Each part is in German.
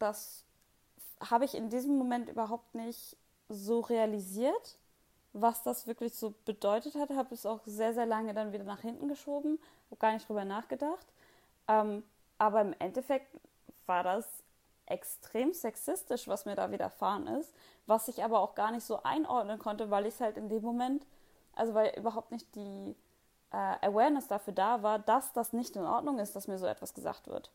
das habe ich in diesem Moment überhaupt nicht so realisiert, was das wirklich so bedeutet hat. Habe es auch sehr, sehr lange dann wieder nach hinten geschoben, habe gar nicht drüber nachgedacht. Ähm, aber im Endeffekt war das extrem sexistisch, was mir da widerfahren ist, was ich aber auch gar nicht so einordnen konnte, weil ich es halt in dem Moment, also weil überhaupt nicht die äh, Awareness dafür da war, dass das nicht in Ordnung ist, dass mir so etwas gesagt wird.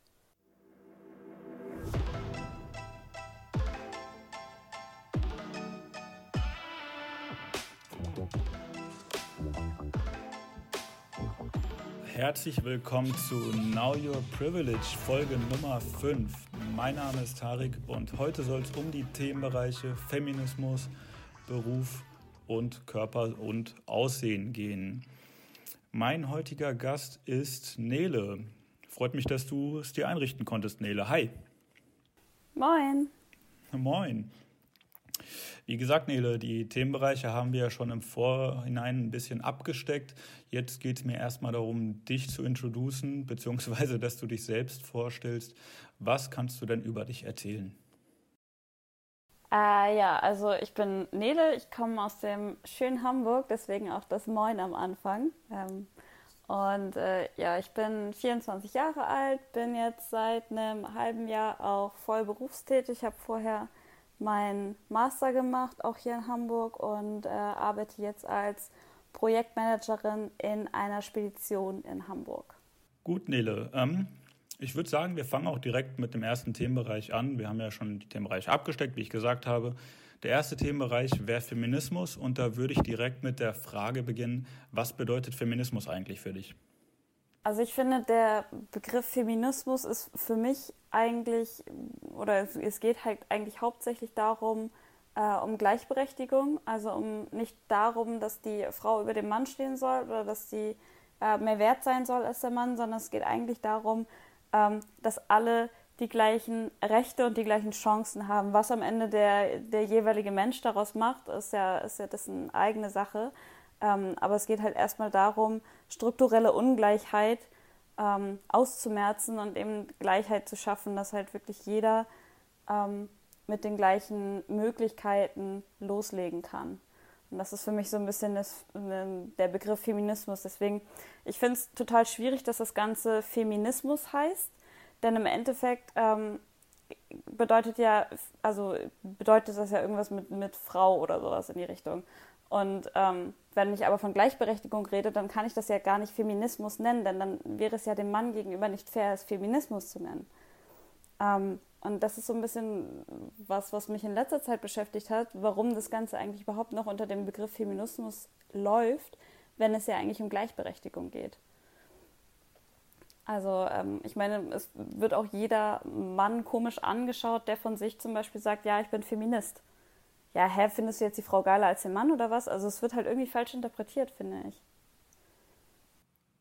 Herzlich willkommen zu Now Your Privilege, Folge Nummer 5. Mein Name ist Tarik und heute soll es um die Themenbereiche Feminismus, Beruf und Körper und Aussehen gehen. Mein heutiger Gast ist Nele. Freut mich, dass du es dir einrichten konntest, Nele. Hi. Moin. Moin. Wie gesagt, Nele, die Themenbereiche haben wir ja schon im Vorhinein ein bisschen abgesteckt. Jetzt geht es mir erstmal darum, dich zu introducen, beziehungsweise dass du dich selbst vorstellst. Was kannst du denn über dich erzählen? Äh, ja, also ich bin Nele, ich komme aus dem schönen Hamburg, deswegen auch das Moin am Anfang. Ähm, und äh, ja, ich bin 24 Jahre alt, bin jetzt seit einem halben Jahr auch voll berufstätig. Habe vorher meinen Master gemacht, auch hier in Hamburg, und äh, arbeite jetzt als Projektmanagerin in einer Spedition in Hamburg. Gut, Nele. Ähm, ich würde sagen, wir fangen auch direkt mit dem ersten Themenbereich an. Wir haben ja schon die Themenbereiche abgesteckt, wie ich gesagt habe. Der erste Themenbereich wäre Feminismus und da würde ich direkt mit der Frage beginnen, was bedeutet Feminismus eigentlich für dich? Also ich finde, der Begriff Feminismus ist für mich eigentlich, oder es, es geht halt eigentlich hauptsächlich darum, äh, um Gleichberechtigung, also um nicht darum, dass die Frau über dem Mann stehen soll oder dass sie äh, mehr wert sein soll als der Mann, sondern es geht eigentlich darum, ähm, dass alle die gleichen Rechte und die gleichen Chancen haben. Was am Ende der, der jeweilige Mensch daraus macht, ist ja, ist ja dessen eigene Sache. Ähm, aber es geht halt erstmal darum, strukturelle Ungleichheit ähm, auszumerzen und eben Gleichheit zu schaffen, dass halt wirklich jeder ähm, mit den gleichen Möglichkeiten loslegen kann. Und das ist für mich so ein bisschen das, ne, der Begriff Feminismus. Deswegen, ich finde es total schwierig, dass das Ganze Feminismus heißt, denn im Endeffekt ähm, bedeutet ja, also bedeutet das ja irgendwas mit, mit Frau oder sowas in die Richtung. Und ähm, wenn ich aber von Gleichberechtigung rede, dann kann ich das ja gar nicht Feminismus nennen, denn dann wäre es ja dem Mann gegenüber nicht fair, es Feminismus zu nennen. Ähm, und das ist so ein bisschen was, was mich in letzter Zeit beschäftigt hat, warum das Ganze eigentlich überhaupt noch unter dem Begriff Feminismus läuft, wenn es ja eigentlich um Gleichberechtigung geht. Also ähm, ich meine, es wird auch jeder Mann komisch angeschaut, der von sich zum Beispiel sagt, ja, ich bin Feminist ja, hä, findest du jetzt die Frau geiler als den Mann oder was? Also es wird halt irgendwie falsch interpretiert, finde ich.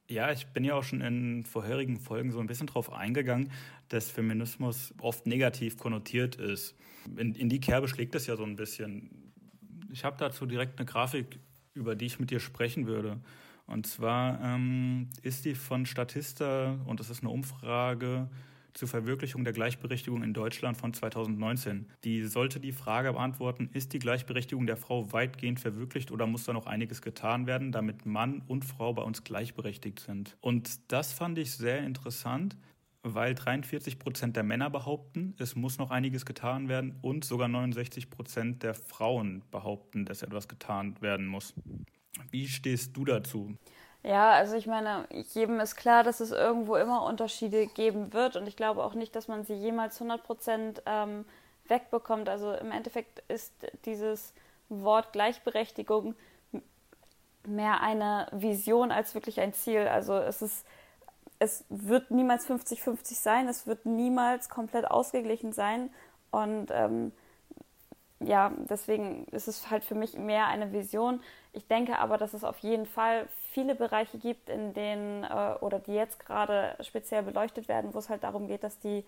Ja, ich bin ja auch schon in vorherigen Folgen so ein bisschen drauf eingegangen, dass Feminismus oft negativ konnotiert ist. In, in die Kerbe schlägt es ja so ein bisschen. Ich habe dazu direkt eine Grafik, über die ich mit dir sprechen würde. Und zwar ähm, ist die von Statista und das ist eine Umfrage zur Verwirklichung der Gleichberechtigung in Deutschland von 2019. Die sollte die Frage beantworten, ist die Gleichberechtigung der Frau weitgehend verwirklicht oder muss da noch einiges getan werden, damit Mann und Frau bei uns gleichberechtigt sind? Und das fand ich sehr interessant, weil 43 Prozent der Männer behaupten, es muss noch einiges getan werden und sogar 69 Prozent der Frauen behaupten, dass etwas getan werden muss. Wie stehst du dazu? Ja, also ich meine, jedem ist klar, dass es irgendwo immer Unterschiede geben wird und ich glaube auch nicht, dass man sie jemals 100 Prozent ähm, wegbekommt. Also im Endeffekt ist dieses Wort Gleichberechtigung mehr eine Vision als wirklich ein Ziel. Also es ist, es wird niemals 50-50 sein, es wird niemals komplett ausgeglichen sein und ähm, ja, deswegen ist es halt für mich mehr eine Vision. Ich denke aber, dass es auf jeden Fall viele Bereiche gibt, in denen äh, oder die jetzt gerade speziell beleuchtet werden, wo es halt darum geht, dass die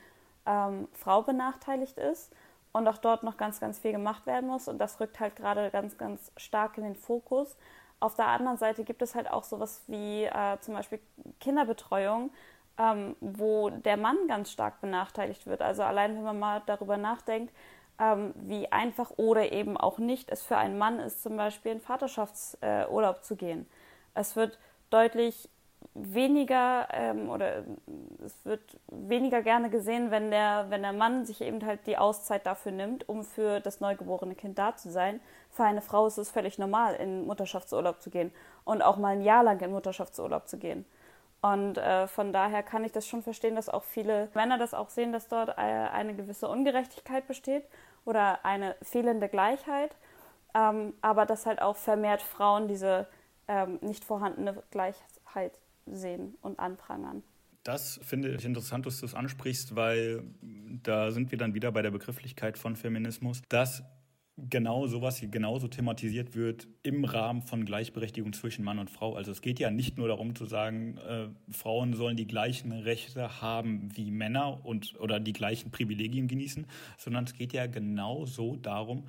ähm, Frau benachteiligt ist und auch dort noch ganz, ganz viel gemacht werden muss. Und das rückt halt gerade ganz, ganz stark in den Fokus. Auf der anderen Seite gibt es halt auch sowas wie äh, zum Beispiel Kinderbetreuung, ähm, wo der Mann ganz stark benachteiligt wird. Also allein wenn man mal darüber nachdenkt, ähm, wie einfach oder eben auch nicht es für einen Mann ist, zum Beispiel in Vaterschaftsurlaub äh, zu gehen. Es wird deutlich weniger ähm, oder es wird weniger gerne gesehen, wenn der, wenn der Mann sich eben halt die Auszeit dafür nimmt, um für das neugeborene Kind da zu sein. Für eine Frau ist es völlig normal, in Mutterschaftsurlaub zu gehen und auch mal ein Jahr lang in Mutterschaftsurlaub zu gehen. Und äh, von daher kann ich das schon verstehen, dass auch viele Männer das auch sehen, dass dort äh, eine gewisse Ungerechtigkeit besteht oder eine fehlende Gleichheit, ähm, aber dass halt auch vermehrt Frauen diese ähm, nicht vorhandene Gleichheit sehen und anprangern. Das finde ich interessant, dass du es ansprichst, weil da sind wir dann wieder bei der Begrifflichkeit von Feminismus, dass genau sowas hier genauso thematisiert wird im Rahmen von Gleichberechtigung zwischen Mann und Frau. Also es geht ja nicht nur darum zu sagen, äh, Frauen sollen die gleichen Rechte haben wie Männer und oder die gleichen Privilegien genießen, sondern es geht ja genauso darum,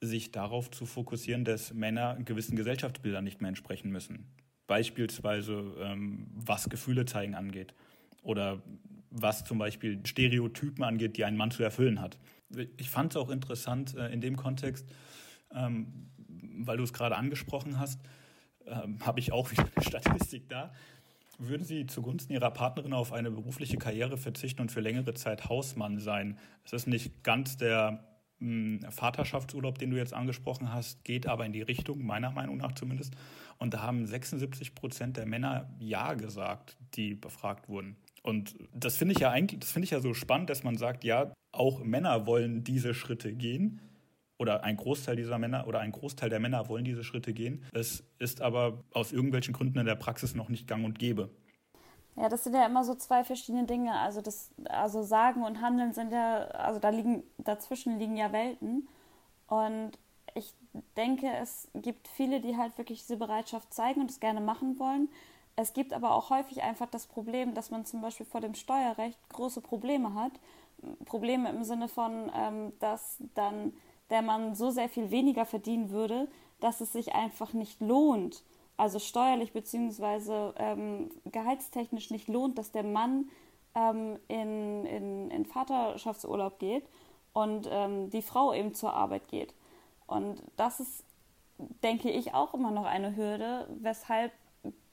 sich darauf zu fokussieren, dass Männer gewissen Gesellschaftsbildern nicht mehr entsprechen müssen. Beispielsweise ähm, was Gefühle zeigen angeht oder was zum Beispiel Stereotypen angeht, die ein Mann zu erfüllen hat. Ich fand es auch interessant äh, in dem Kontext, ähm, weil du es gerade angesprochen hast, ähm, habe ich auch wieder eine Statistik da. Würden Sie zugunsten Ihrer Partnerin auf eine berufliche Karriere verzichten und für längere Zeit Hausmann sein? Es ist nicht ganz der Vaterschaftsurlaub, den du jetzt angesprochen hast, geht aber in die Richtung, meiner Meinung nach zumindest. Und da haben 76 Prozent der Männer Ja gesagt, die befragt wurden. Und das finde ich ja eigentlich, das finde ich ja so spannend, dass man sagt, ja, auch Männer wollen diese Schritte gehen. Oder ein Großteil dieser Männer oder ein Großteil der Männer wollen diese Schritte gehen. Es ist aber aus irgendwelchen Gründen in der Praxis noch nicht gang und gäbe. Ja, das sind ja immer so zwei verschiedene Dinge. Also das, also Sagen und Handeln sind ja, also da liegen, dazwischen liegen ja Welten. Und ich denke, es gibt viele, die halt wirklich diese Bereitschaft zeigen und es gerne machen wollen. Es gibt aber auch häufig einfach das Problem, dass man zum Beispiel vor dem Steuerrecht große Probleme hat. Probleme im Sinne von, ähm, dass dann der Mann so sehr viel weniger verdienen würde, dass es sich einfach nicht lohnt, also steuerlich bzw. Ähm, gehaltstechnisch nicht lohnt, dass der Mann ähm, in, in, in Vaterschaftsurlaub geht und ähm, die Frau eben zur Arbeit geht. Und das ist, denke ich, auch immer noch eine Hürde, weshalb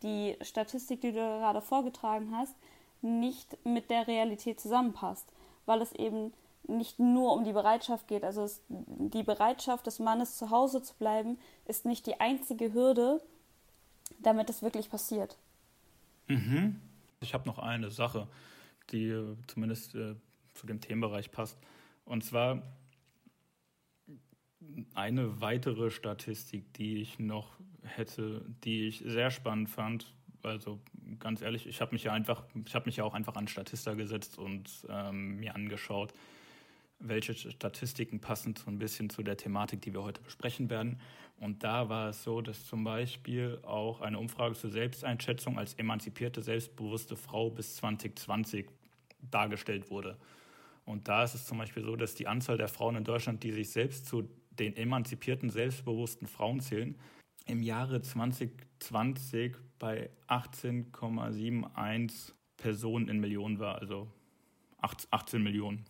die Statistik, die du gerade vorgetragen hast, nicht mit der Realität zusammenpasst, weil es eben nicht nur um die Bereitschaft geht. Also es, die Bereitschaft des Mannes zu Hause zu bleiben, ist nicht die einzige Hürde, damit es wirklich passiert. Mhm. Ich habe noch eine Sache, die äh, zumindest äh, zu dem Themenbereich passt. Und zwar eine weitere Statistik, die ich noch hätte, die ich sehr spannend fand. Also ganz ehrlich, ich habe mich ja einfach, ich habe mich ja auch einfach an Statista gesetzt und ähm, mir angeschaut, welche Statistiken passen so ein bisschen zu der Thematik, die wir heute besprechen werden. Und da war es so, dass zum Beispiel auch eine Umfrage zur Selbsteinschätzung als emanzipierte, selbstbewusste Frau bis 2020 dargestellt wurde. Und da ist es zum Beispiel so, dass die Anzahl der Frauen in Deutschland, die sich selbst zu den emanzipierten, selbstbewussten Frauen zählen, im Jahre 2020 bei 18,71 Personen in Millionen war, also 18 Millionen.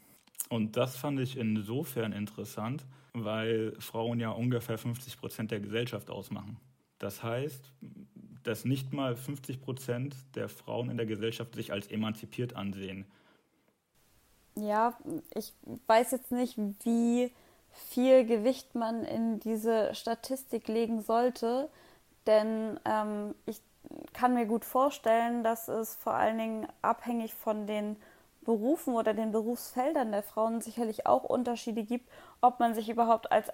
Und das fand ich insofern interessant, weil Frauen ja ungefähr 50 Prozent der Gesellschaft ausmachen. Das heißt, dass nicht mal 50 Prozent der Frauen in der Gesellschaft sich als emanzipiert ansehen. Ja, ich weiß jetzt nicht, wie viel Gewicht man in diese Statistik legen sollte, denn ähm, ich kann mir gut vorstellen, dass es vor allen Dingen abhängig von den Berufen oder den Berufsfeldern der Frauen sicherlich auch Unterschiede gibt, ob man sich überhaupt als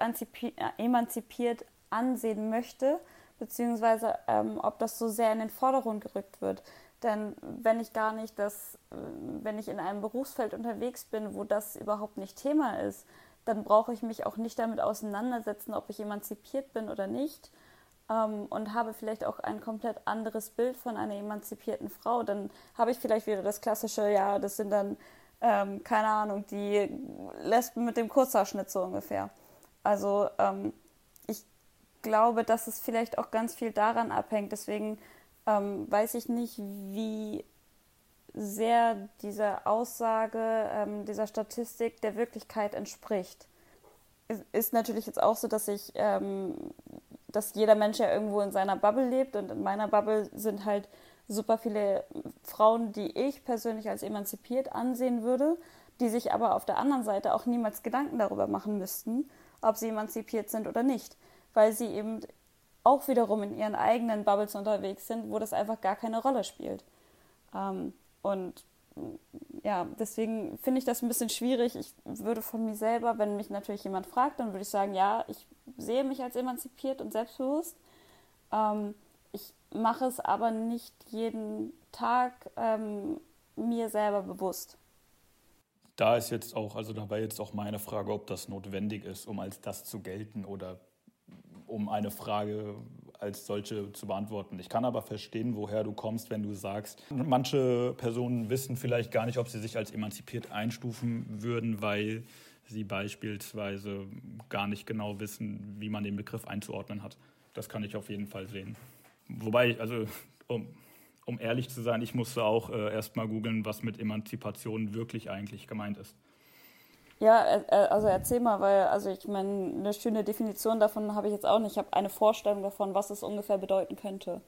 emanzipiert ansehen möchte, beziehungsweise ähm, ob das so sehr in den Vordergrund gerückt wird. Denn wenn ich gar nicht das, äh, wenn ich in einem Berufsfeld unterwegs bin, wo das überhaupt nicht Thema ist, dann brauche ich mich auch nicht damit auseinandersetzen, ob ich emanzipiert bin oder nicht ähm, und habe vielleicht auch ein komplett anderes Bild von einer emanzipierten Frau. Dann habe ich vielleicht wieder das klassische, ja, das sind dann, ähm, keine Ahnung, die Lesben mit dem Kurzhaarschnitt so ungefähr. Also ähm, ich glaube, dass es vielleicht auch ganz viel daran abhängt. Deswegen ähm, weiß ich nicht, wie sehr dieser Aussage, ähm, dieser Statistik der Wirklichkeit entspricht. Es ist natürlich jetzt auch so, dass ich, ähm, dass jeder Mensch ja irgendwo in seiner Bubble lebt und in meiner Bubble sind halt super viele Frauen, die ich persönlich als emanzipiert ansehen würde, die sich aber auf der anderen Seite auch niemals Gedanken darüber machen müssten, ob sie emanzipiert sind oder nicht, weil sie eben auch wiederum in ihren eigenen Bubbles unterwegs sind, wo das einfach gar keine Rolle spielt. Ähm, und ja, deswegen finde ich das ein bisschen schwierig. Ich würde von mir selber, wenn mich natürlich jemand fragt, dann würde ich sagen, ja, ich sehe mich als emanzipiert und selbstbewusst. Ähm, ich mache es aber nicht jeden Tag ähm, mir selber bewusst. Da ist jetzt auch, also dabei jetzt auch meine Frage, ob das notwendig ist, um als das zu gelten oder um eine Frage als solche zu beantworten. Ich kann aber verstehen, woher du kommst, wenn du sagst, manche Personen wissen vielleicht gar nicht, ob sie sich als emanzipiert einstufen würden, weil sie beispielsweise gar nicht genau wissen, wie man den Begriff einzuordnen hat. Das kann ich auf jeden Fall sehen. Wobei, also um, um ehrlich zu sein, ich musste auch äh, erst mal googeln, was mit Emanzipation wirklich eigentlich gemeint ist. Ja, äh, äh, also erzähl mal, weil also ich meine, eine schöne Definition davon habe ich jetzt auch nicht. Ich habe eine Vorstellung davon, was es ungefähr bedeuten könnte.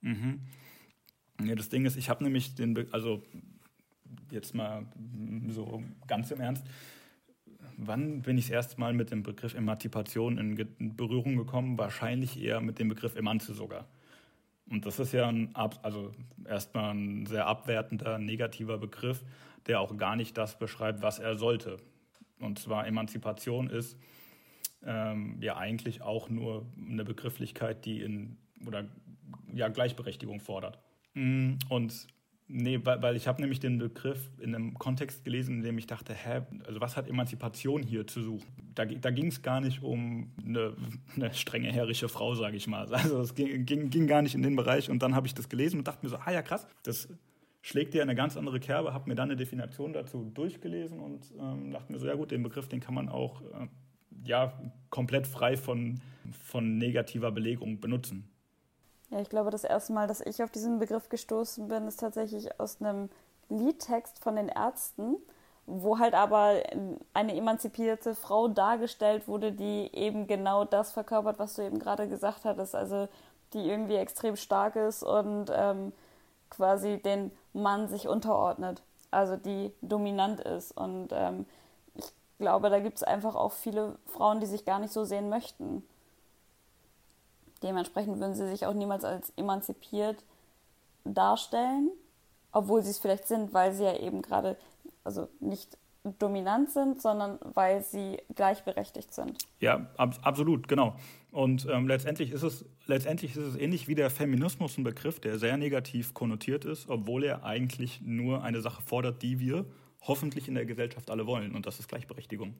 Mhm. Ja, das Ding ist, ich habe nämlich den, Be also jetzt mal so ganz im Ernst, wann bin ich das erste Mal mit dem Begriff Emanzipation in, Berührung gekommen? Wahrscheinlich eher mit dem Begriff Emanze sogar. Und das ist ja ein, also erstmal ein sehr abwertender, negativer Begriff, der auch gar nicht das beschreibt, was er sollte. Und zwar Emanzipation ist ähm, ja eigentlich auch nur eine Begrifflichkeit, die in oder ja Gleichberechtigung fordert. Mm, und nee, weil, weil ich habe nämlich den Begriff in einem Kontext gelesen, in dem ich dachte, hä, also was hat Emanzipation hier zu suchen? Da, da ging es gar nicht um eine, eine strenge herrische Frau, sage ich mal. Also es ging, ging, ging gar nicht in den Bereich. Und dann habe ich das gelesen und dachte mir so, ah ja krass, das schlägt dir eine ganz andere Kerbe, habe mir dann eine Definition dazu durchgelesen und ähm, dachte mir so, ja gut, den Begriff, den kann man auch äh, ja, komplett frei von, von negativer Belegung benutzen. Ja, ich glaube, das erste Mal, dass ich auf diesen Begriff gestoßen bin, ist tatsächlich aus einem Liedtext von den Ärzten, wo halt aber eine emanzipierte Frau dargestellt wurde, die eben genau das verkörpert, was du eben gerade gesagt hattest. Also die irgendwie extrem stark ist und ähm, quasi den Mann sich unterordnet, also die dominant ist. Und ähm, ich glaube, da gibt es einfach auch viele Frauen, die sich gar nicht so sehen möchten. Dementsprechend würden sie sich auch niemals als emanzipiert darstellen, obwohl sie es vielleicht sind, weil sie ja eben gerade also nicht dominant sind, sondern weil sie gleichberechtigt sind. Ja, ab, absolut, genau. Und ähm, letztendlich, ist es, letztendlich ist es ähnlich wie der Feminismus ein Begriff, der sehr negativ konnotiert ist, obwohl er eigentlich nur eine Sache fordert, die wir hoffentlich in der Gesellschaft alle wollen. Und das ist Gleichberechtigung.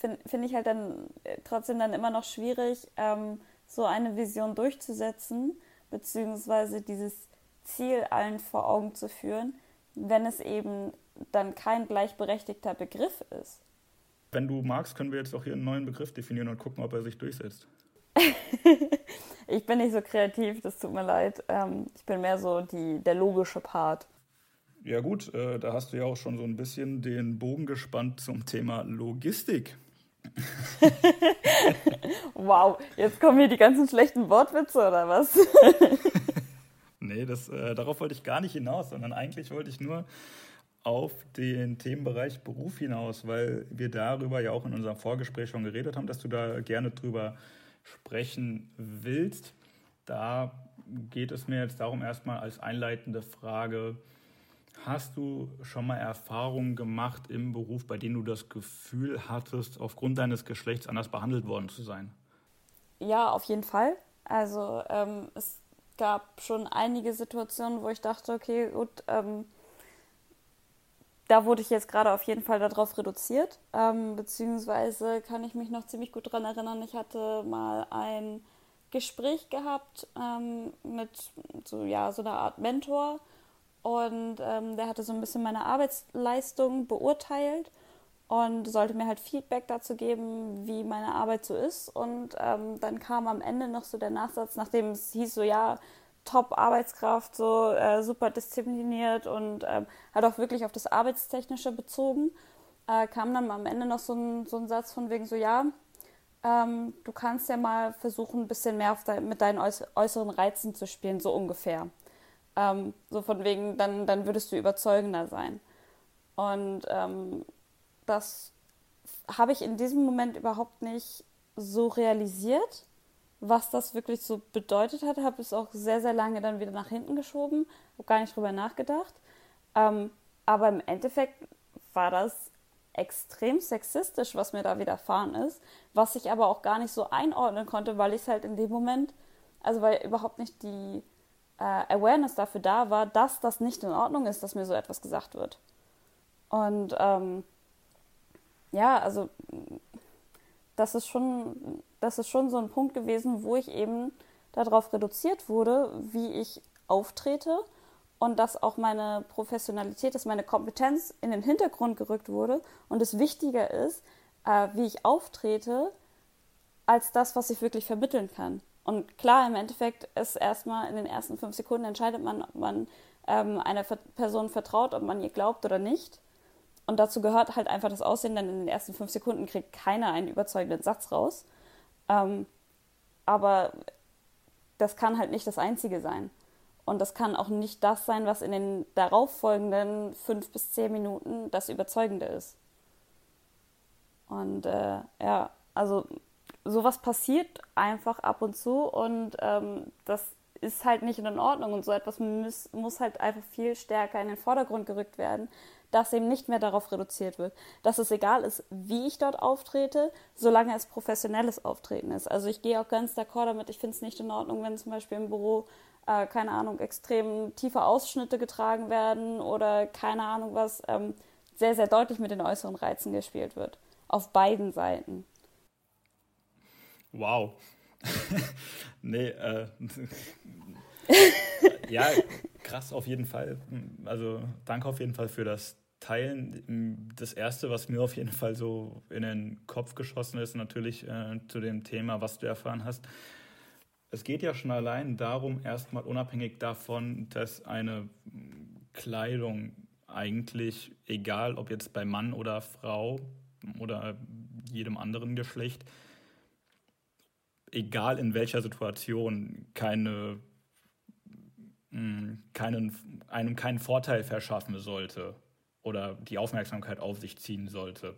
Finde find ich halt dann äh, trotzdem dann immer noch schwierig, ähm, so eine Vision durchzusetzen, beziehungsweise dieses Ziel allen vor Augen zu führen, wenn es eben dann kein gleichberechtigter Begriff ist. Wenn du magst, können wir jetzt auch hier einen neuen Begriff definieren und gucken, ob er sich durchsetzt. ich bin nicht so kreativ, das tut mir leid. Ähm, ich bin mehr so die, der logische Part. Ja gut, äh, da hast du ja auch schon so ein bisschen den Bogen gespannt zum Thema Logistik. wow, jetzt kommen hier die ganzen schlechten Wortwitze oder was? nee, das, äh, darauf wollte ich gar nicht hinaus, sondern eigentlich wollte ich nur auf den Themenbereich Beruf hinaus, weil wir darüber ja auch in unserem Vorgespräch schon geredet haben, dass du da gerne drüber sprechen willst. Da geht es mir jetzt darum, erstmal als einleitende Frage, hast du schon mal Erfahrungen gemacht im Beruf, bei denen du das Gefühl hattest, aufgrund deines Geschlechts anders behandelt worden zu sein? Ja, auf jeden Fall. Also ähm, es gab schon einige Situationen, wo ich dachte, okay, gut, ähm, da wurde ich jetzt gerade auf jeden Fall darauf reduziert. Ähm, beziehungsweise kann ich mich noch ziemlich gut daran erinnern, ich hatte mal ein Gespräch gehabt ähm, mit so, ja, so einer Art Mentor und ähm, der hatte so ein bisschen meine Arbeitsleistung beurteilt und sollte mir halt Feedback dazu geben, wie meine Arbeit so ist. Und ähm, dann kam am Ende noch so der Nachsatz, nachdem es hieß so, ja, Top-Arbeitskraft, so äh, super diszipliniert und ähm, hat auch wirklich auf das Arbeitstechnische bezogen. Äh, kam dann am Ende noch so ein, so ein Satz von wegen so, ja, ähm, du kannst ja mal versuchen, ein bisschen mehr de mit deinen äußeren Reizen zu spielen, so ungefähr. Ähm, so von wegen, dann, dann würdest du überzeugender sein. Und ähm, das habe ich in diesem Moment überhaupt nicht so realisiert, was das wirklich so bedeutet hat. Habe es auch sehr, sehr lange dann wieder nach hinten geschoben, habe gar nicht drüber nachgedacht. Ähm, aber im Endeffekt war das extrem sexistisch, was mir da widerfahren ist, was ich aber auch gar nicht so einordnen konnte, weil ich es halt in dem Moment, also weil überhaupt nicht die äh, Awareness dafür da war, dass das nicht in Ordnung ist, dass mir so etwas gesagt wird. Und ähm, ja, also das ist schon, das ist schon so ein Punkt gewesen, wo ich eben darauf reduziert wurde, wie ich auftrete und dass auch meine Professionalität, dass meine Kompetenz in den Hintergrund gerückt wurde und es wichtiger ist, äh, wie ich auftrete, als das, was ich wirklich vermitteln kann. Und klar, im Endeffekt ist erstmal in den ersten fünf Sekunden entscheidet man, ob man ähm, einer Person vertraut, ob man ihr glaubt oder nicht. Und dazu gehört halt einfach das Aussehen, denn in den ersten fünf Sekunden kriegt keiner einen überzeugenden Satz raus. Ähm, aber das kann halt nicht das Einzige sein. Und das kann auch nicht das sein, was in den darauffolgenden fünf bis zehn Minuten das Überzeugende ist. Und äh, ja, also sowas passiert einfach ab und zu und ähm, das ist halt nicht in Ordnung und so etwas muss, muss halt einfach viel stärker in den Vordergrund gerückt werden, dass eben nicht mehr darauf reduziert wird, dass es egal ist, wie ich dort auftrete, solange es professionelles Auftreten ist. Also ich gehe auch ganz d'accord damit, ich finde es nicht in Ordnung, wenn zum Beispiel im Büro äh, keine Ahnung, extrem tiefe Ausschnitte getragen werden oder keine Ahnung was, ähm, sehr, sehr deutlich mit den äußeren Reizen gespielt wird. Auf beiden Seiten. Wow. nee, äh, ja, krass auf jeden Fall. Also danke auf jeden Fall für das Teilen. Das Erste, was mir auf jeden Fall so in den Kopf geschossen ist, natürlich äh, zu dem Thema, was du erfahren hast, es geht ja schon allein darum, erstmal unabhängig davon, dass eine Kleidung eigentlich, egal ob jetzt bei Mann oder Frau oder jedem anderen Geschlecht, egal in welcher Situation, keine, hm, keinen, einem keinen Vorteil verschaffen sollte oder die Aufmerksamkeit auf sich ziehen sollte.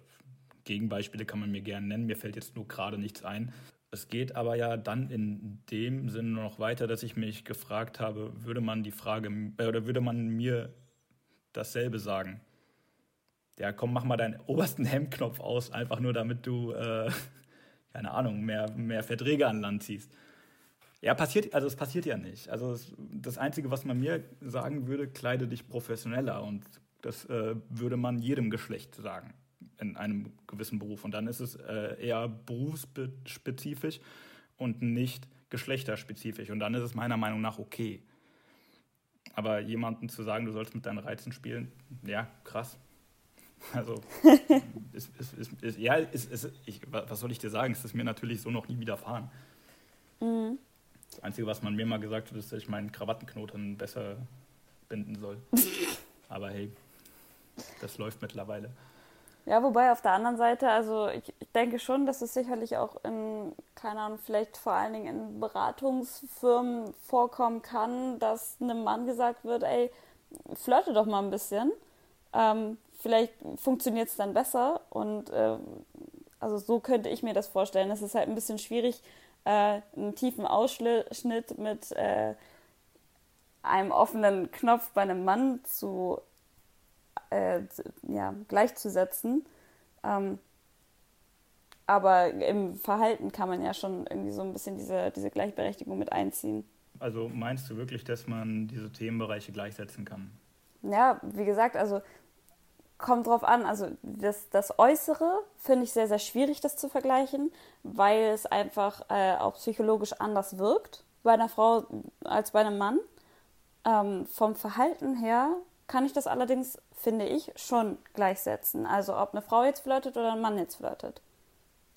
Gegenbeispiele kann man mir gerne nennen, mir fällt jetzt nur gerade nichts ein. Es geht aber ja dann in dem Sinne noch weiter, dass ich mich gefragt habe, würde man die Frage äh, oder würde man mir dasselbe sagen? Ja, komm, mach mal deinen obersten Hemdknopf aus, einfach nur damit du, äh, keine Ahnung, mehr, mehr Verträge an Land ziehst. Ja, passiert, also es passiert ja nicht. Also es, das Einzige, was man mir sagen würde, kleide dich professioneller und das äh, würde man jedem Geschlecht sagen in einem gewissen Beruf. Und dann ist es äh, eher berufsspezifisch und nicht geschlechterspezifisch. Und dann ist es meiner Meinung nach okay. Aber jemandem zu sagen, du sollst mit deinen Reizen spielen, ja, krass. Also, ist, ist, ist, ja, ich, was soll ich dir sagen? Es ist mir natürlich so noch nie widerfahren. Mhm. Das Einzige, was man mir mal gesagt hat, ist, dass ich meinen Krawattenknoten besser binden soll. Aber hey, das läuft mittlerweile. Ja, wobei auf der anderen Seite, also ich, ich, denke schon, dass es sicherlich auch in, keine Ahnung, vielleicht vor allen Dingen in Beratungsfirmen vorkommen kann, dass einem Mann gesagt wird, ey, flirte doch mal ein bisschen. Ähm, vielleicht funktioniert es dann besser und äh, also so könnte ich mir das vorstellen. Es ist halt ein bisschen schwierig, äh, einen tiefen Ausschnitt mit äh, einem offenen Knopf bei einem Mann zu äh, ja, gleichzusetzen. Ähm, aber im Verhalten kann man ja schon irgendwie so ein bisschen diese, diese Gleichberechtigung mit einziehen. Also meinst du wirklich, dass man diese Themenbereiche gleichsetzen kann? Ja, wie gesagt, also kommt drauf an. Also das, das Äußere finde ich sehr, sehr schwierig, das zu vergleichen, weil es einfach äh, auch psychologisch anders wirkt bei einer Frau als bei einem Mann. Ähm, vom Verhalten her kann ich das allerdings, finde ich, schon gleichsetzen. Also ob eine Frau jetzt flirtet oder ein Mann jetzt flirtet.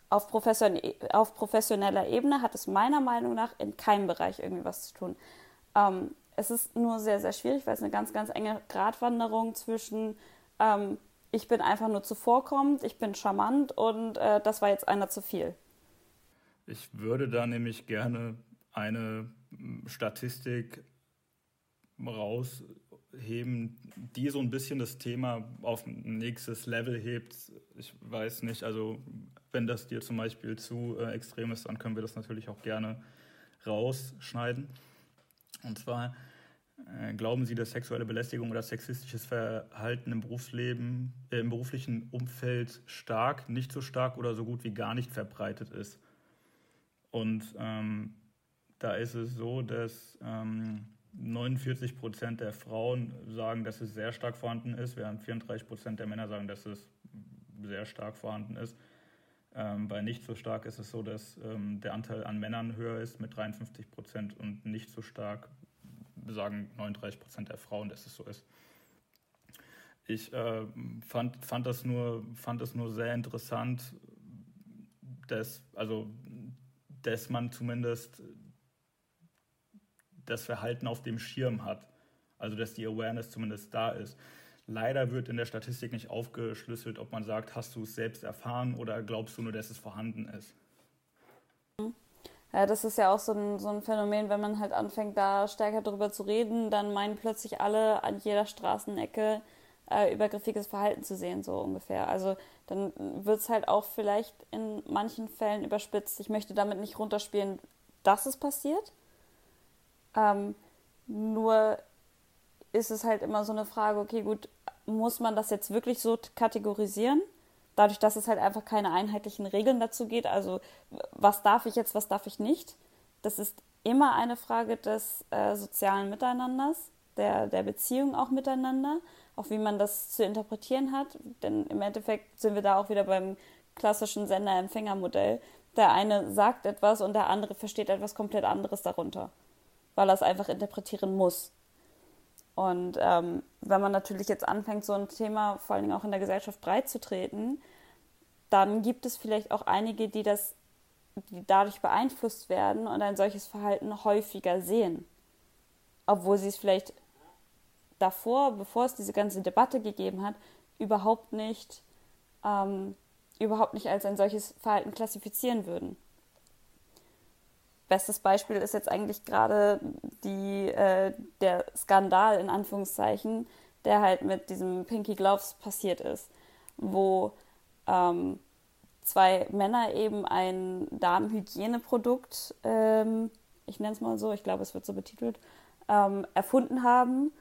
Auf, Profession auf professioneller Ebene hat es meiner Meinung nach in keinem Bereich irgendwie was zu tun. Ähm, es ist nur sehr, sehr schwierig, weil es eine ganz, ganz enge Gratwanderung zwischen ähm, ich bin einfach nur zuvorkommend, ich bin charmant und äh, das war jetzt einer zu viel. Ich würde da nämlich gerne eine Statistik rausheben, die so ein bisschen das Thema auf ein nächstes Level hebt. Ich weiß nicht, also wenn das dir zum Beispiel zu äh, extrem ist, dann können wir das natürlich auch gerne rausschneiden. Und zwar glauben Sie, dass sexuelle Belästigung oder sexistisches Verhalten im Berufsleben, äh, im beruflichen Umfeld stark, nicht so stark oder so gut wie gar nicht verbreitet ist? Und ähm, da ist es so, dass ähm, 49 Prozent der Frauen sagen, dass es sehr stark vorhanden ist, während 34 Prozent der Männer sagen, dass es sehr stark vorhanden ist. Ähm, bei nicht so stark ist es so, dass ähm, der Anteil an Männern höher ist mit 53 Prozent und nicht so stark sagen 39 Prozent der Frauen, dass es so ist. Ich äh, fand, fand, das nur, fand das nur sehr interessant, dass, also, dass man zumindest das Verhalten auf dem Schirm hat. Also dass die Awareness zumindest da ist. Leider wird in der Statistik nicht aufgeschlüsselt, ob man sagt, hast du es selbst erfahren oder glaubst du nur, dass es vorhanden ist. Ja, das ist ja auch so ein, so ein Phänomen, wenn man halt anfängt, da stärker darüber zu reden, dann meinen plötzlich alle an jeder Straßenecke äh, übergriffiges Verhalten zu sehen, so ungefähr. Also dann wird es halt auch vielleicht in manchen Fällen überspitzt. Ich möchte damit nicht runterspielen, dass es passiert, ähm, nur ist es halt immer so eine Frage, okay, gut, muss man das jetzt wirklich so kategorisieren? Dadurch, dass es halt einfach keine einheitlichen Regeln dazu geht. Also, was darf ich jetzt, was darf ich nicht? Das ist immer eine Frage des äh, sozialen Miteinanders, der, der Beziehung auch miteinander, auch wie man das zu interpretieren hat. Denn im Endeffekt sind wir da auch wieder beim klassischen Sender-Empfänger-Modell. Der eine sagt etwas und der andere versteht etwas komplett anderes darunter weil er es einfach interpretieren muss. Und ähm, wenn man natürlich jetzt anfängt, so ein Thema vor allen Dingen auch in der Gesellschaft breit zu treten, dann gibt es vielleicht auch einige, die das, die dadurch beeinflusst werden und ein solches Verhalten häufiger sehen. Obwohl sie es vielleicht davor, bevor es diese ganze Debatte gegeben hat, überhaupt nicht, ähm, überhaupt nicht als ein solches Verhalten klassifizieren würden. Bestes Beispiel ist jetzt eigentlich gerade die, äh, der Skandal in Anführungszeichen, der halt mit diesem Pinky Gloves passiert ist, wo ähm, zwei Männer eben ein Damenhygieneprodukt, ähm, ich nenne es mal so, ich glaube, es wird so betitelt, ähm, erfunden haben,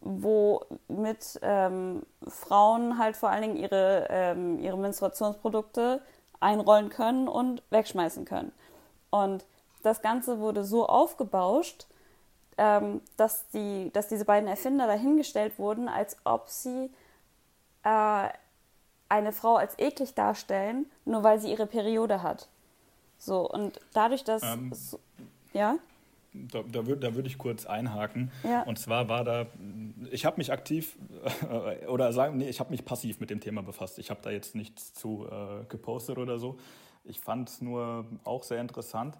wo mit ähm, Frauen halt vor allen Dingen ihre, ähm, ihre Menstruationsprodukte einrollen können und wegschmeißen können. Und das Ganze wurde so aufgebauscht, ähm, dass, die, dass diese beiden Erfinder dahingestellt wurden, als ob sie äh, eine Frau als eklig darstellen, nur weil sie ihre Periode hat. So, und dadurch, dass. Ähm, so, ja? Da, da würde da würd ich kurz einhaken. Ja. Und zwar war da, ich habe mich aktiv äh, oder sagen, nee, ich habe mich passiv mit dem Thema befasst. Ich habe da jetzt nichts zu äh, gepostet oder so. Ich fand es nur auch sehr interessant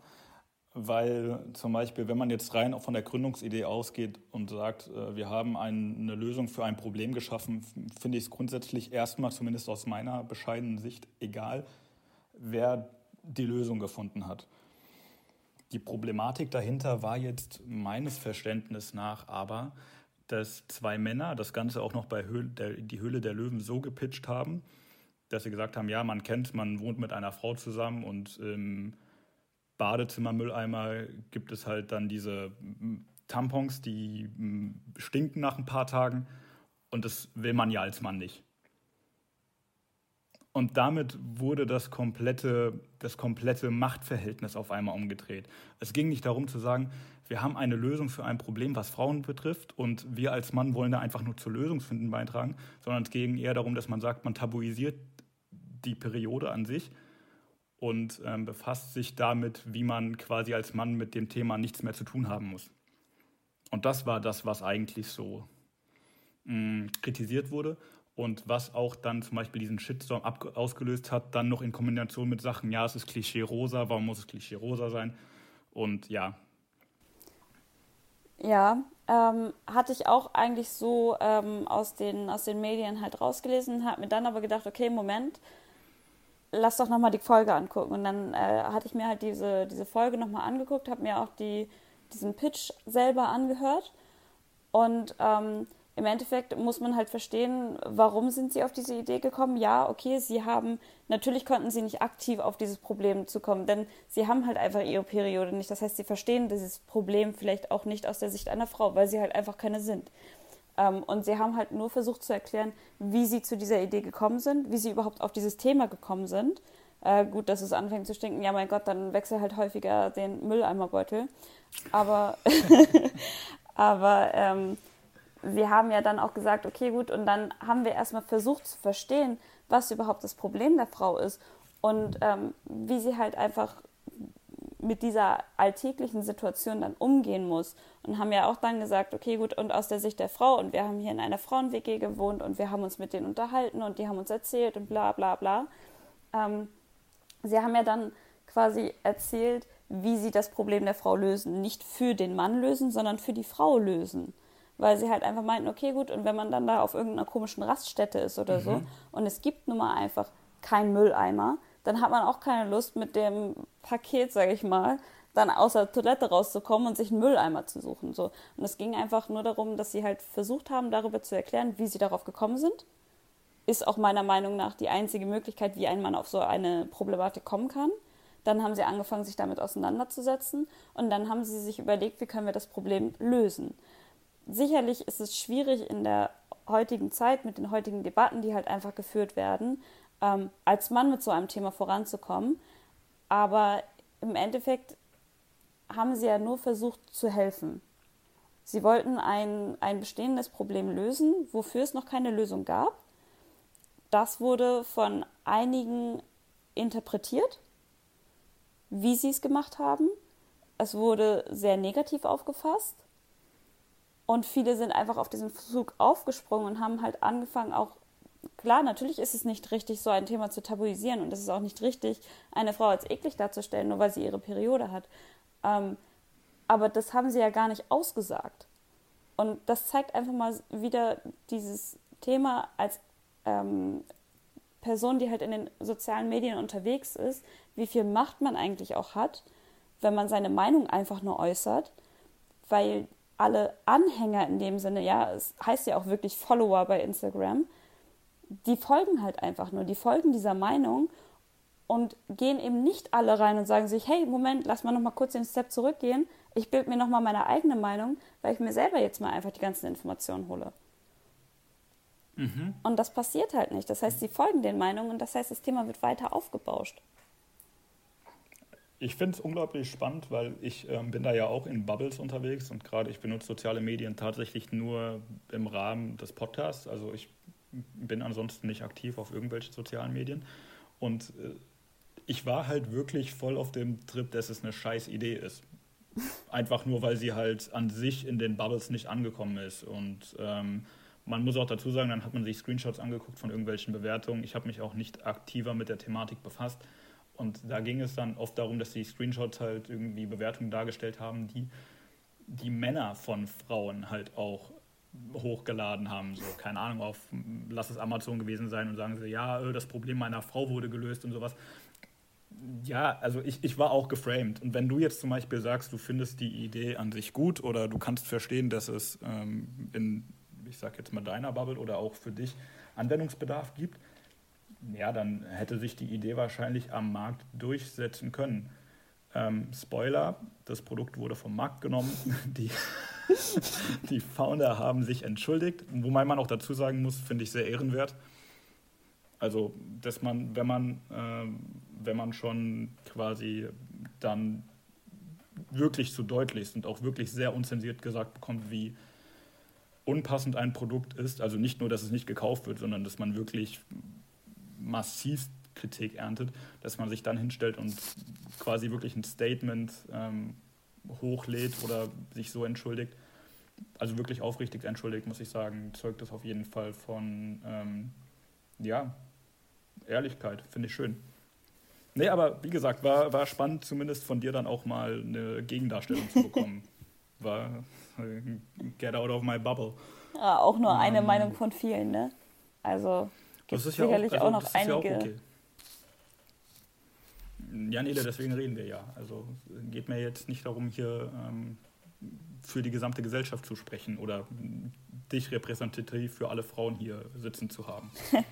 weil zum Beispiel, wenn man jetzt rein von der Gründungsidee ausgeht und sagt, äh, wir haben eine Lösung für ein Problem geschaffen, finde ich es grundsätzlich erstmal, zumindest aus meiner bescheidenen Sicht, egal, wer die Lösung gefunden hat. Die Problematik dahinter war jetzt meines Verständnisses nach aber, dass zwei Männer das Ganze auch noch bei Höhle der, die Höhle der Löwen so gepitcht haben, dass sie gesagt haben, ja, man kennt, man wohnt mit einer Frau zusammen und ähm, Badezimmermülleimer gibt es halt dann diese Tampons, die stinken nach ein paar Tagen und das will man ja als Mann nicht. Und damit wurde das komplette, das komplette Machtverhältnis auf einmal umgedreht. Es ging nicht darum zu sagen, wir haben eine Lösung für ein Problem, was Frauen betrifft, und wir als Mann wollen da einfach nur zur Lösungsfinden beitragen, sondern es ging eher darum, dass man sagt, man tabuisiert die Periode an sich und ähm, befasst sich damit, wie man quasi als Mann mit dem Thema nichts mehr zu tun haben muss. Und das war das, was eigentlich so mh, mm, kritisiert wurde und was auch dann zum Beispiel diesen Shitstorm ausgelöst hat, dann noch in Kombination mit Sachen, ja, es ist Klischee rosa, warum muss es Klischee rosa sein? Und ja. Ja, ähm, hatte ich auch eigentlich so ähm, aus, den, aus den Medien halt rausgelesen, habe mir dann aber gedacht, okay, Moment, lass doch nochmal die Folge angucken. Und dann äh, hatte ich mir halt diese, diese Folge nochmal angeguckt, habe mir auch die, diesen Pitch selber angehört. Und ähm, im Endeffekt muss man halt verstehen, warum sind sie auf diese Idee gekommen. Ja, okay, sie haben, natürlich konnten sie nicht aktiv auf dieses Problem zukommen, denn sie haben halt einfach ihre Periode nicht. Das heißt, sie verstehen dieses Problem vielleicht auch nicht aus der Sicht einer Frau, weil sie halt einfach keine sind. Ähm, und sie haben halt nur versucht zu erklären, wie sie zu dieser Idee gekommen sind, wie sie überhaupt auf dieses Thema gekommen sind. Äh, gut, dass es anfängt zu stinken, ja mein Gott, dann wechsel halt häufiger den Mülleimerbeutel. Aber, aber ähm, wir haben ja dann auch gesagt, okay, gut, und dann haben wir erstmal versucht zu verstehen, was überhaupt das Problem der Frau ist und ähm, wie sie halt einfach mit dieser alltäglichen Situation dann umgehen muss. Und haben ja auch dann gesagt, okay, gut, und aus der Sicht der Frau, und wir haben hier in einer Frauen-WG gewohnt und wir haben uns mit denen unterhalten und die haben uns erzählt und bla bla bla. Ähm, sie haben ja dann quasi erzählt, wie sie das Problem der Frau lösen. Nicht für den Mann lösen, sondern für die Frau lösen weil sie halt einfach meinten, okay, gut, und wenn man dann da auf irgendeiner komischen Raststätte ist oder mhm. so und es gibt nun mal einfach keinen Mülleimer, dann hat man auch keine Lust mit dem Paket, sage ich mal, dann aus der Toilette rauszukommen und sich einen Mülleimer zu suchen. So. Und es ging einfach nur darum, dass sie halt versucht haben, darüber zu erklären, wie sie darauf gekommen sind. Ist auch meiner Meinung nach die einzige Möglichkeit, wie ein Mann auf so eine Problematik kommen kann. Dann haben sie angefangen, sich damit auseinanderzusetzen und dann haben sie sich überlegt, wie können wir das Problem lösen sicherlich ist es schwierig in der heutigen Zeit mit den heutigen Debatten, die halt einfach geführt werden, ähm, als Mann mit so einem Thema voranzukommen. Aber im Endeffekt haben sie ja nur versucht zu helfen. Sie wollten ein, ein bestehendes Problem lösen, wofür es noch keine Lösung gab. Das wurde von einigen interpretiert, wie sie es gemacht haben. Es wurde sehr negativ aufgefasst. Und viele sind einfach auf diesen Zug aufgesprungen und haben halt angefangen, auch klar, natürlich ist es nicht richtig, so ein Thema zu tabuisieren und es ist auch nicht richtig, eine Frau als eklig darzustellen, nur weil sie ihre Periode hat. Ähm, aber das haben sie ja gar nicht ausgesagt. Und das zeigt einfach mal wieder dieses Thema als ähm, Person, die halt in den sozialen Medien unterwegs ist, wie viel Macht man eigentlich auch hat, wenn man seine Meinung einfach nur äußert, weil alle Anhänger in dem Sinne, ja, es heißt ja auch wirklich Follower bei Instagram, die folgen halt einfach nur, die folgen dieser Meinung und gehen eben nicht alle rein und sagen sich, hey, Moment, lass mal noch mal kurz den Step zurückgehen. Ich bilde mir noch mal meine eigene Meinung, weil ich mir selber jetzt mal einfach die ganzen Informationen hole. Mhm. Und das passiert halt nicht. Das heißt, sie folgen den Meinungen und das heißt, das Thema wird weiter aufgebauscht. Ich finde es unglaublich spannend, weil ich ähm, bin da ja auch in Bubbles unterwegs und gerade ich benutze soziale Medien tatsächlich nur im Rahmen des Podcasts. Also ich bin ansonsten nicht aktiv auf irgendwelchen sozialen Medien. Und äh, ich war halt wirklich voll auf dem Trip, dass es eine scheiß Idee ist. Einfach nur, weil sie halt an sich in den Bubbles nicht angekommen ist. Und ähm, man muss auch dazu sagen, dann hat man sich Screenshots angeguckt von irgendwelchen Bewertungen. Ich habe mich auch nicht aktiver mit der Thematik befasst. Und da ging es dann oft darum, dass die Screenshots halt irgendwie Bewertungen dargestellt haben, die die Männer von Frauen halt auch hochgeladen haben. So, keine Ahnung, auf lass es Amazon gewesen sein und sagen sie, ja, äh, das Problem meiner Frau wurde gelöst und sowas. Ja, also ich, ich war auch geframed. Und wenn du jetzt zum Beispiel sagst, du findest die Idee an sich gut oder du kannst verstehen, dass es ähm, in, ich sag jetzt mal deiner Bubble oder auch für dich Anwendungsbedarf gibt, ja, dann hätte sich die Idee wahrscheinlich am Markt durchsetzen können. Ähm, Spoiler, das Produkt wurde vom Markt genommen. Die, die Founder haben sich entschuldigt, wobei man auch dazu sagen muss, finde ich sehr ehrenwert. Also, dass man, wenn man, äh, wenn man schon quasi dann wirklich zu deutlich und auch wirklich sehr unzensiert gesagt bekommt, wie unpassend ein Produkt ist, also nicht nur, dass es nicht gekauft wird, sondern dass man wirklich massiv Kritik erntet, dass man sich dann hinstellt und quasi wirklich ein Statement ähm, hochlädt oder sich so entschuldigt. Also wirklich aufrichtig entschuldigt, muss ich sagen, zeugt das auf jeden Fall von, ähm, ja, Ehrlichkeit, finde ich schön. Nee, aber wie gesagt, war, war spannend, zumindest von dir dann auch mal eine Gegendarstellung zu bekommen. war get out of my bubble. Ja, auch nur eine ähm, Meinung von vielen, ne? Also gibt es sicherlich ja auch, also, auch noch einige. Ja, auch okay. Ja, Nele, deswegen reden wir ja. Also geht mir jetzt nicht darum, hier ähm, für die gesamte Gesellschaft zu sprechen oder dich repräsentativ für alle Frauen hier sitzen zu haben.